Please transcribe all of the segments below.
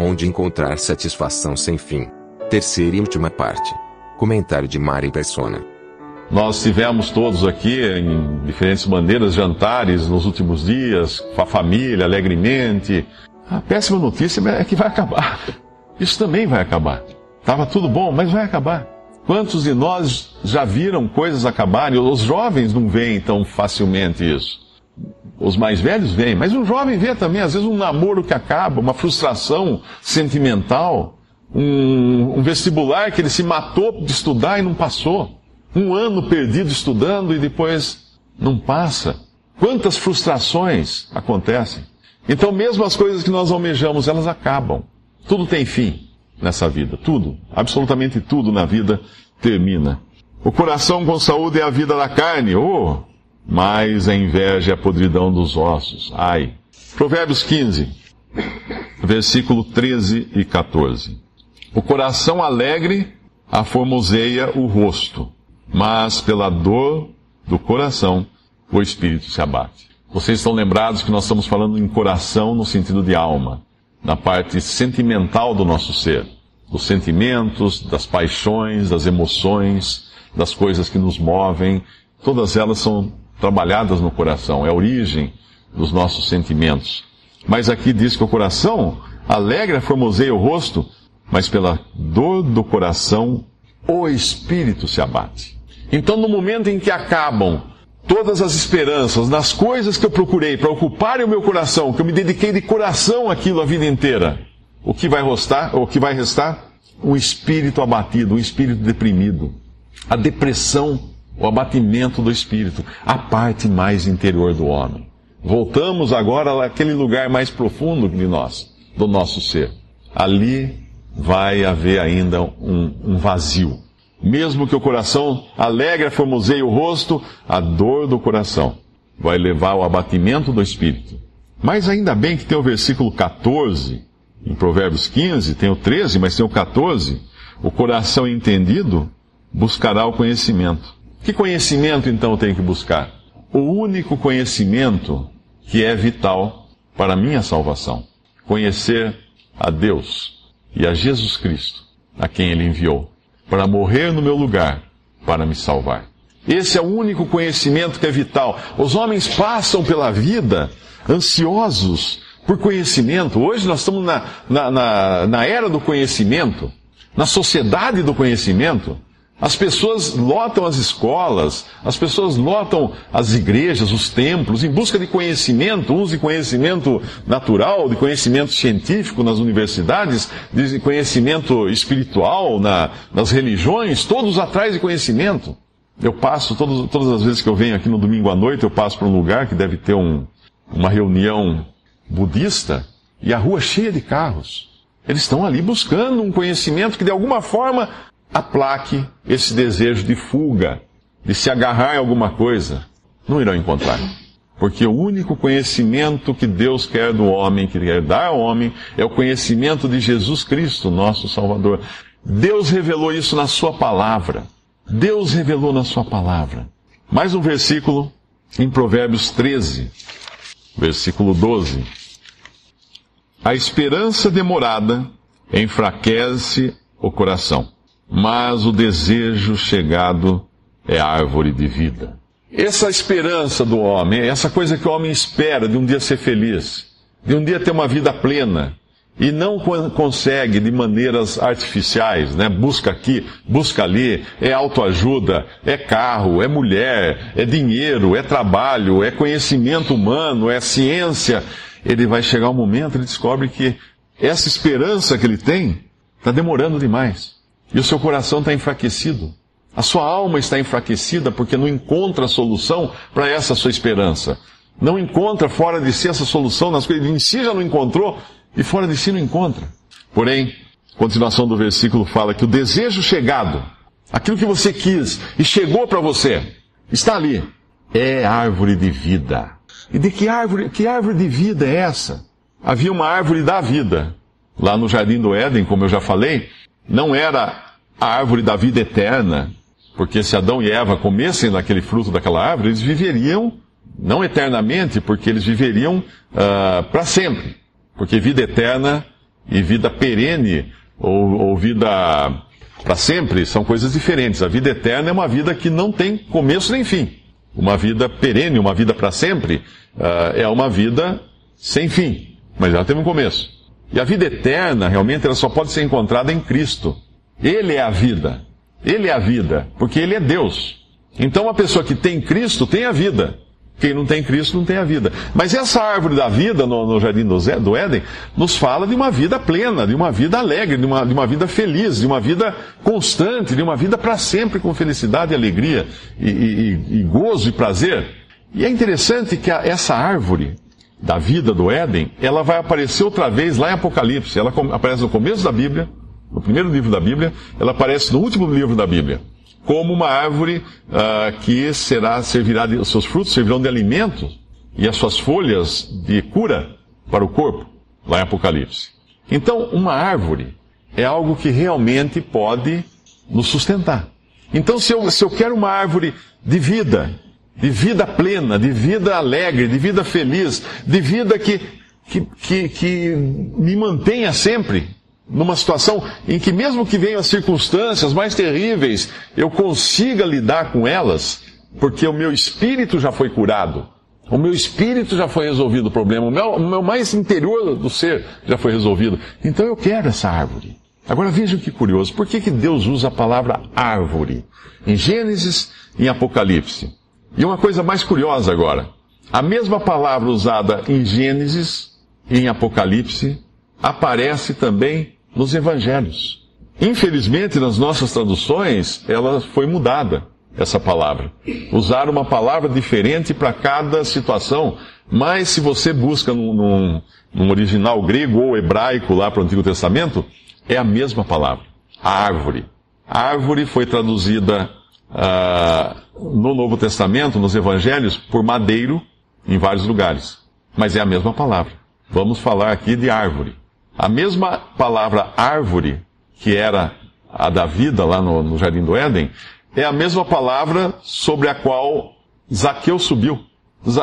Onde encontrar satisfação sem fim. Terceira e última parte. Comentário de Mari Persona. Nós tivemos todos aqui, em diferentes maneiras, jantares nos últimos dias, com a família, alegremente. A péssima notícia é que vai acabar. Isso também vai acabar. Estava tudo bom, mas vai acabar. Quantos de nós já viram coisas acabarem? Os jovens não veem tão facilmente isso. Os mais velhos veem, mas o jovem vê também, às vezes, um namoro que acaba, uma frustração sentimental, um, um vestibular que ele se matou de estudar e não passou, um ano perdido estudando e depois não passa. Quantas frustrações acontecem? Então, mesmo as coisas que nós almejamos, elas acabam. Tudo tem fim nessa vida. Tudo, absolutamente tudo na vida termina. O coração com saúde é a vida da carne. Oh, mas a inveja é a podridão dos ossos. Ai. Provérbios 15, versículo 13 e 14. O coração alegre aformoseia o rosto, mas pela dor do coração o espírito se abate. Vocês estão lembrados que nós estamos falando em coração no sentido de alma, na parte sentimental do nosso ser, dos sentimentos, das paixões, das emoções, das coisas que nos movem, todas elas são trabalhadas no coração, é a origem dos nossos sentimentos. Mas aqui diz que o coração alegra, formoseia o rosto, mas pela dor do coração o espírito se abate. Então, no momento em que acabam todas as esperanças nas coisas que eu procurei para ocuparem o meu coração, que eu me dediquei de coração àquilo a vida inteira, o que vai restar? O que vai restar? Um espírito abatido, um espírito deprimido. A depressão o abatimento do espírito, a parte mais interior do homem. Voltamos agora àquele lugar mais profundo de nós, do nosso ser. Ali vai haver ainda um, um vazio. Mesmo que o coração alegre formoseie o rosto, a dor do coração vai levar ao abatimento do espírito. Mas ainda bem que tem o versículo 14, em Provérbios 15, tem o 13, mas tem o 14. O coração entendido buscará o conhecimento que conhecimento então eu tenho que buscar? O único conhecimento que é vital para a minha salvação. Conhecer a Deus e a Jesus Cristo, a quem Ele enviou, para morrer no meu lugar, para me salvar. Esse é o único conhecimento que é vital. Os homens passam pela vida ansiosos por conhecimento. Hoje nós estamos na, na, na, na era do conhecimento, na sociedade do conhecimento. As pessoas lotam as escolas, as pessoas lotam as igrejas, os templos, em busca de conhecimento, uns de conhecimento natural, de conhecimento científico nas universidades, de conhecimento espiritual na, nas religiões, todos atrás de conhecimento. Eu passo, todos, todas as vezes que eu venho aqui no domingo à noite, eu passo por um lugar que deve ter um, uma reunião budista, e a rua cheia de carros. Eles estão ali buscando um conhecimento que de alguma forma aplaque esse desejo de fuga, de se agarrar em alguma coisa, não irão encontrar. Porque o único conhecimento que Deus quer do homem, que quer dar ao homem, é o conhecimento de Jesus Cristo, nosso Salvador. Deus revelou isso na Sua palavra. Deus revelou na Sua palavra. Mais um versículo em Provérbios 13, versículo 12. A esperança demorada enfraquece o coração mas o desejo chegado é árvore de vida. Essa esperança do homem, essa coisa que o homem espera de um dia ser feliz, de um dia ter uma vida plena, e não consegue de maneiras artificiais, né? Busca aqui, busca ali, é autoajuda, é carro, é mulher, é dinheiro, é trabalho, é conhecimento humano, é ciência. Ele vai chegar um momento, ele descobre que essa esperança que ele tem está demorando demais. E o seu coração está enfraquecido. A sua alma está enfraquecida porque não encontra solução para essa sua esperança. Não encontra fora de si essa solução nas coisas. Em si já não encontrou e fora de si não encontra. Porém, continuação do versículo fala que o desejo chegado, aquilo que você quis e chegou para você, está ali. É árvore de vida. E de que árvore, que árvore de vida é essa? Havia uma árvore da vida. Lá no Jardim do Éden, como eu já falei, não era a árvore da vida eterna, porque se Adão e Eva comessem daquele fruto daquela árvore, eles viveriam, não eternamente, porque eles viveriam uh, para sempre. Porque vida eterna e vida perene, ou, ou vida para sempre, são coisas diferentes. A vida eterna é uma vida que não tem começo nem fim. Uma vida perene, uma vida para sempre, uh, é uma vida sem fim, mas ela teve um começo. E a vida eterna, realmente, ela só pode ser encontrada em Cristo. Ele é a vida. Ele é a vida, porque Ele é Deus. Então, uma pessoa que tem Cristo tem a vida. Quem não tem Cristo não tem a vida. Mas essa árvore da vida no, no jardim do, Zé, do, Éden nos fala de uma vida plena, de uma vida alegre, de uma, de uma vida feliz, de uma vida constante, de uma vida para sempre com felicidade, alegria e, e, e, gozo e prazer. E é interessante que a, essa árvore da vida do Éden, ela vai aparecer outra vez lá em Apocalipse. Ela aparece no começo da Bíblia, no primeiro livro da Bíblia, ela aparece no último livro da Bíblia como uma árvore uh, que será, servirá de, seus frutos servirão de alimento e as suas folhas de cura para o corpo, lá em Apocalipse. Então, uma árvore é algo que realmente pode nos sustentar. Então, se eu, se eu quero uma árvore de vida, de vida plena, de vida alegre, de vida feliz, de vida que, que, que, que me mantenha sempre numa situação em que, mesmo que venham as circunstâncias mais terríveis, eu consiga lidar com elas, porque o meu espírito já foi curado. O meu espírito já foi resolvido o problema. O meu, o meu mais interior do ser já foi resolvido. Então eu quero essa árvore. Agora vejam que curioso. Por que, que Deus usa a palavra árvore? Em Gênesis e em Apocalipse. E uma coisa mais curiosa agora. A mesma palavra usada em Gênesis e em Apocalipse aparece também nos evangelhos. Infelizmente, nas nossas traduções, ela foi mudada, essa palavra. Usar uma palavra diferente para cada situação. Mas se você busca num, num, num original grego ou hebraico lá para o Antigo Testamento, é a mesma palavra. A árvore. A árvore foi traduzida uh, no Novo Testamento, nos Evangelhos, por madeiro em vários lugares. Mas é a mesma palavra. Vamos falar aqui de árvore. A mesma palavra árvore, que era a da vida lá no, no Jardim do Éden, é a mesma palavra sobre a qual Zaqueu subiu.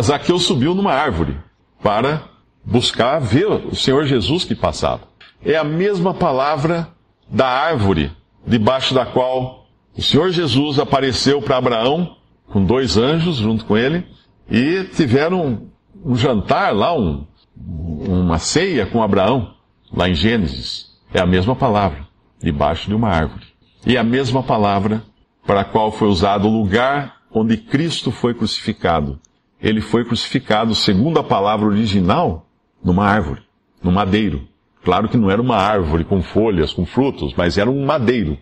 Zaqueu subiu numa árvore para buscar ver o Senhor Jesus que passava. É a mesma palavra da árvore debaixo da qual o Senhor Jesus apareceu para Abraão com dois anjos junto com ele e tiveram um, jantar lá, um, uma ceia com Abraão lá em Gênesis, é a mesma palavra, debaixo de uma árvore. E a mesma palavra para a qual foi usado o lugar onde Cristo foi crucificado. Ele foi crucificado, segundo a palavra original, numa árvore, num madeiro. Claro que não era uma árvore com folhas, com frutos, mas era um madeiro.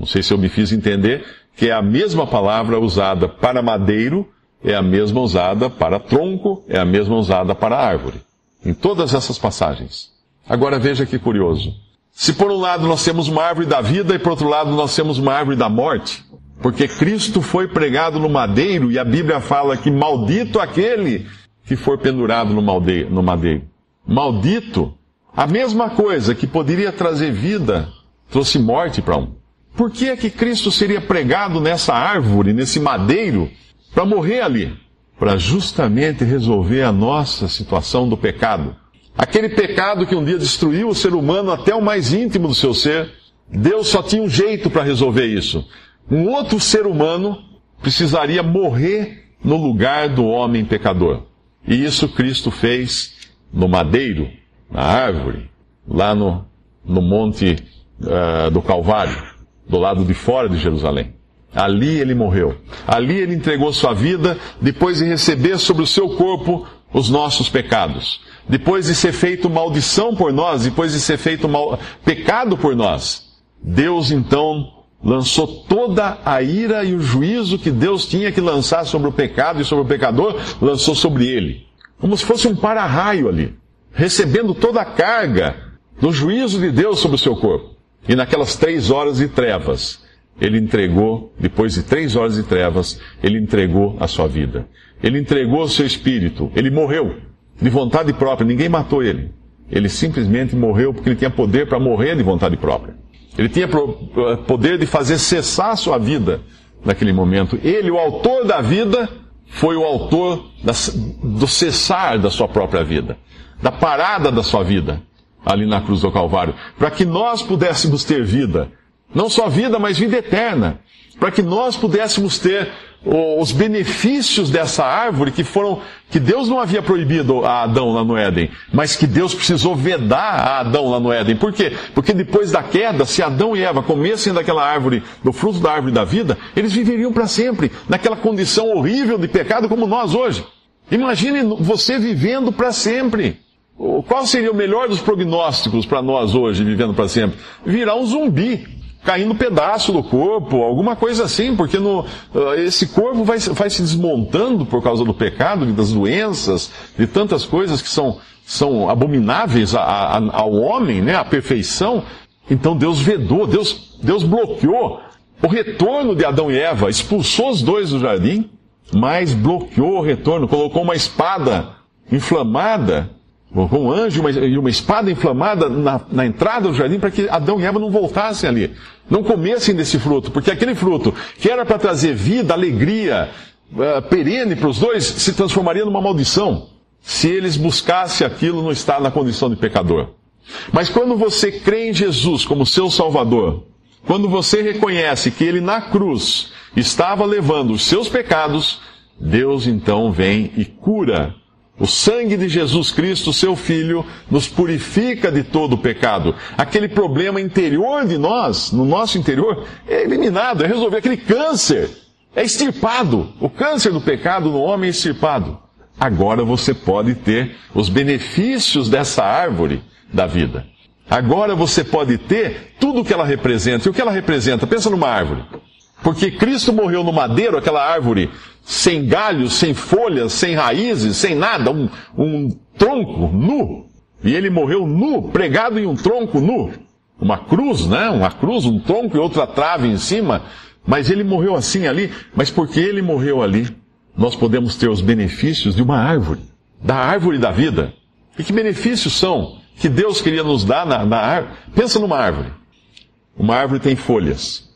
Não sei se eu me fiz entender que é a mesma palavra usada para madeiro, é a mesma usada para tronco, é a mesma usada para árvore. Em todas essas passagens. Agora veja que curioso. Se por um lado nós temos uma árvore da vida e por outro lado nós temos uma árvore da morte, porque Cristo foi pregado no madeiro e a Bíblia fala que maldito aquele que for pendurado no madeiro. Maldito, a mesma coisa que poderia trazer vida, trouxe morte para um. Por que é que Cristo seria pregado nessa árvore, nesse madeiro, para morrer ali? Para justamente resolver a nossa situação do pecado. Aquele pecado que um dia destruiu o ser humano até o mais íntimo do seu ser, Deus só tinha um jeito para resolver isso. Um outro ser humano precisaria morrer no lugar do homem pecador. E isso Cristo fez no madeiro, na árvore, lá no, no monte uh, do Calvário, do lado de fora de Jerusalém. Ali ele morreu. Ali ele entregou sua vida depois de receber sobre o seu corpo os nossos pecados depois de ser feito maldição por nós, depois de ser feito mal, pecado por nós, Deus então lançou toda a ira e o juízo que Deus tinha que lançar sobre o pecado e sobre o pecador, lançou sobre ele. Como se fosse um para-raio ali, recebendo toda a carga do juízo de Deus sobre o seu corpo. E naquelas três horas de trevas, ele entregou, depois de três horas de trevas, ele entregou a sua vida. Ele entregou o seu espírito. Ele morreu de vontade própria. Ninguém matou ele. Ele simplesmente morreu porque ele tinha poder para morrer de vontade própria. Ele tinha eh, poder de fazer cessar a sua vida naquele momento. Ele, o autor da vida, foi o autor da, do cessar da sua própria vida, da parada da sua vida ali na cruz do Calvário, para que nós pudéssemos ter vida. Não só vida, mas vida eterna. Para que nós pudéssemos ter os benefícios dessa árvore que foram, que Deus não havia proibido a Adão lá no Éden, mas que Deus precisou vedar a Adão lá no Éden. Por quê? Porque depois da queda, se Adão e Eva comessem daquela árvore, do fruto da árvore da vida, eles viveriam para sempre, naquela condição horrível de pecado como nós hoje. Imagine você vivendo para sempre. Qual seria o melhor dos prognósticos para nós hoje, vivendo para sempre? Virar um zumbi caindo pedaço do corpo, alguma coisa assim, porque no, uh, esse corpo vai, vai se desmontando por causa do pecado, das doenças, de tantas coisas que são, são abomináveis a, a, ao homem, né, a perfeição. Então Deus vedou, Deus, Deus bloqueou o retorno de Adão e Eva, expulsou os dois do jardim, mas bloqueou o retorno, colocou uma espada inflamada com um anjo e uma espada inflamada na, na entrada do jardim para que Adão e Eva não voltassem ali. Não comessem desse fruto, porque aquele fruto que era para trazer vida, alegria, uh, perene para os dois, se transformaria numa maldição se eles buscassem aquilo no estado, na condição de pecador. Mas quando você crê em Jesus como seu Salvador, quando você reconhece que Ele na cruz estava levando os seus pecados, Deus então vem e cura o sangue de Jesus Cristo, seu Filho, nos purifica de todo o pecado. Aquele problema interior de nós, no nosso interior, é eliminado, é resolvido. Aquele câncer é extirpado. O câncer do pecado no homem é extirpado. Agora você pode ter os benefícios dessa árvore da vida. Agora você pode ter tudo o que ela representa. E o que ela representa? Pensa numa árvore. Porque Cristo morreu no madeiro, aquela árvore sem galhos, sem folhas, sem raízes, sem nada, um, um tronco nu. E ele morreu nu, pregado em um tronco nu. Uma cruz, né? Uma cruz, um tronco e outra trave em cima. Mas ele morreu assim ali. Mas porque ele morreu ali, nós podemos ter os benefícios de uma árvore. Da árvore da vida. E que benefícios são que Deus queria nos dar na, na árvore? Pensa numa árvore. Uma árvore tem folhas.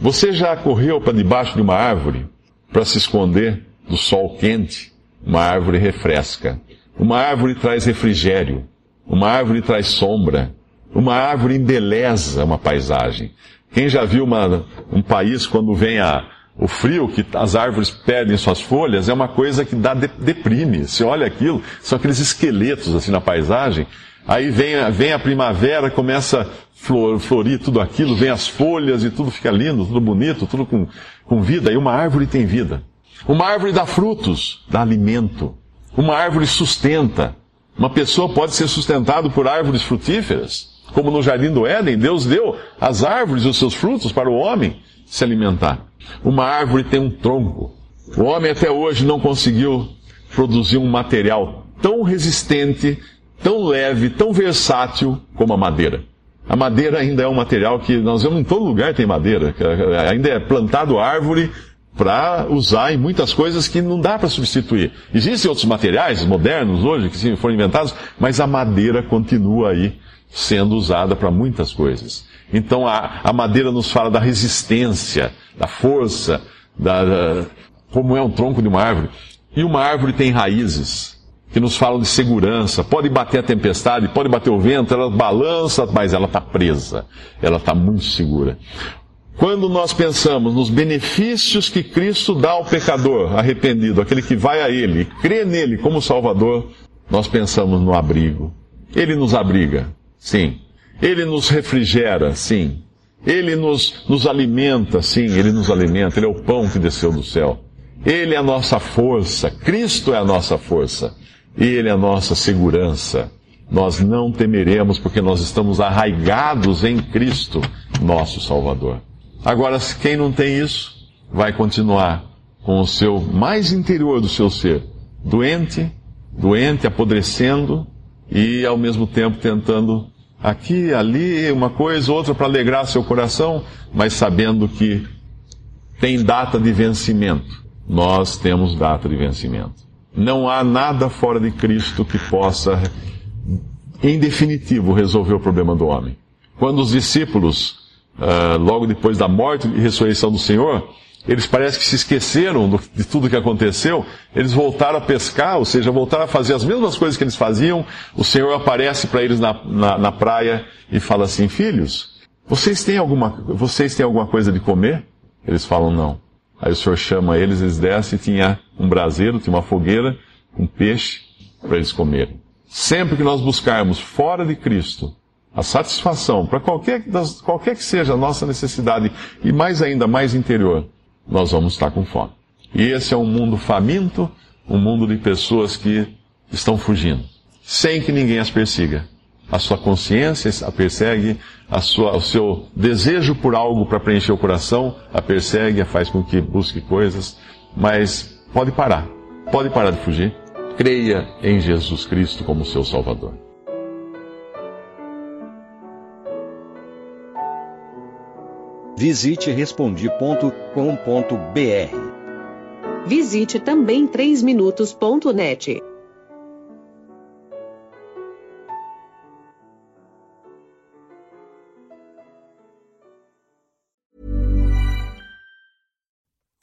Você já correu para debaixo de uma árvore para se esconder do sol quente? Uma árvore refresca. Uma árvore traz refrigério. Uma árvore traz sombra. Uma árvore embeleza uma paisagem. Quem já viu uma, um país quando vem a, o frio, que as árvores perdem suas folhas, é uma coisa que dá de, deprime. Você olha aquilo, são aqueles esqueletos assim na paisagem. Aí vem, vem a primavera, começa flor, florir tudo aquilo, vem as folhas e tudo fica lindo, tudo bonito, tudo com, com vida. E uma árvore tem vida. Uma árvore dá frutos, dá alimento. Uma árvore sustenta. Uma pessoa pode ser sustentada por árvores frutíferas. Como no jardim do Éden, Deus deu as árvores os seus frutos para o homem se alimentar. Uma árvore tem um tronco. O homem até hoje não conseguiu produzir um material tão resistente tão leve, tão versátil como a madeira. A madeira ainda é um material que nós vemos em todo lugar tem madeira. Ainda é plantado árvore para usar em muitas coisas que não dá para substituir. Existem outros materiais modernos hoje que foram inventados, mas a madeira continua aí sendo usada para muitas coisas. Então a, a, madeira nos fala da resistência, da força, da, da, como é um tronco de uma árvore. E uma árvore tem raízes que nos falam de segurança. Pode bater a tempestade, pode bater o vento, ela balança, mas ela está presa. Ela está muito segura. Quando nós pensamos nos benefícios que Cristo dá ao pecador arrependido, aquele que vai a Ele, crê nele como Salvador, nós pensamos no abrigo. Ele nos abriga, sim. Ele nos refrigera, sim. Ele nos, nos alimenta, sim, Ele nos alimenta. Ele é o pão que desceu do céu. Ele é a nossa força. Cristo é a nossa força. Ele é a nossa segurança. Nós não temeremos porque nós estamos arraigados em Cristo, nosso Salvador. Agora, quem não tem isso, vai continuar com o seu mais interior do seu ser, doente, doente, apodrecendo e ao mesmo tempo tentando aqui, ali, uma coisa, outra para alegrar seu coração, mas sabendo que tem data de vencimento. Nós temos data de vencimento. Não há nada fora de Cristo que possa, em definitivo, resolver o problema do homem. Quando os discípulos, uh, logo depois da morte e ressurreição do Senhor, eles parecem que se esqueceram de tudo que aconteceu, eles voltaram a pescar, ou seja, voltaram a fazer as mesmas coisas que eles faziam. O Senhor aparece para eles na, na, na, praia e fala assim: Filhos, vocês têm, alguma, vocês têm alguma coisa de comer? Eles falam: Não. Aí o Senhor chama eles, eles descem e tinha um braseiro, tinha uma fogueira, um peixe para eles comerem. Sempre que nós buscarmos fora de Cristo a satisfação para qualquer, qualquer que seja a nossa necessidade e mais ainda mais interior, nós vamos estar com fome. E esse é um mundo faminto, um mundo de pessoas que estão fugindo, sem que ninguém as persiga. A sua consciência a persegue, a sua, o seu desejo por algo para preencher o coração a persegue, a faz com que busque coisas, mas pode parar, pode parar de fugir. Creia em Jesus Cristo como seu Salvador. Visite respondi.com.br. Visite também 3minutos.net.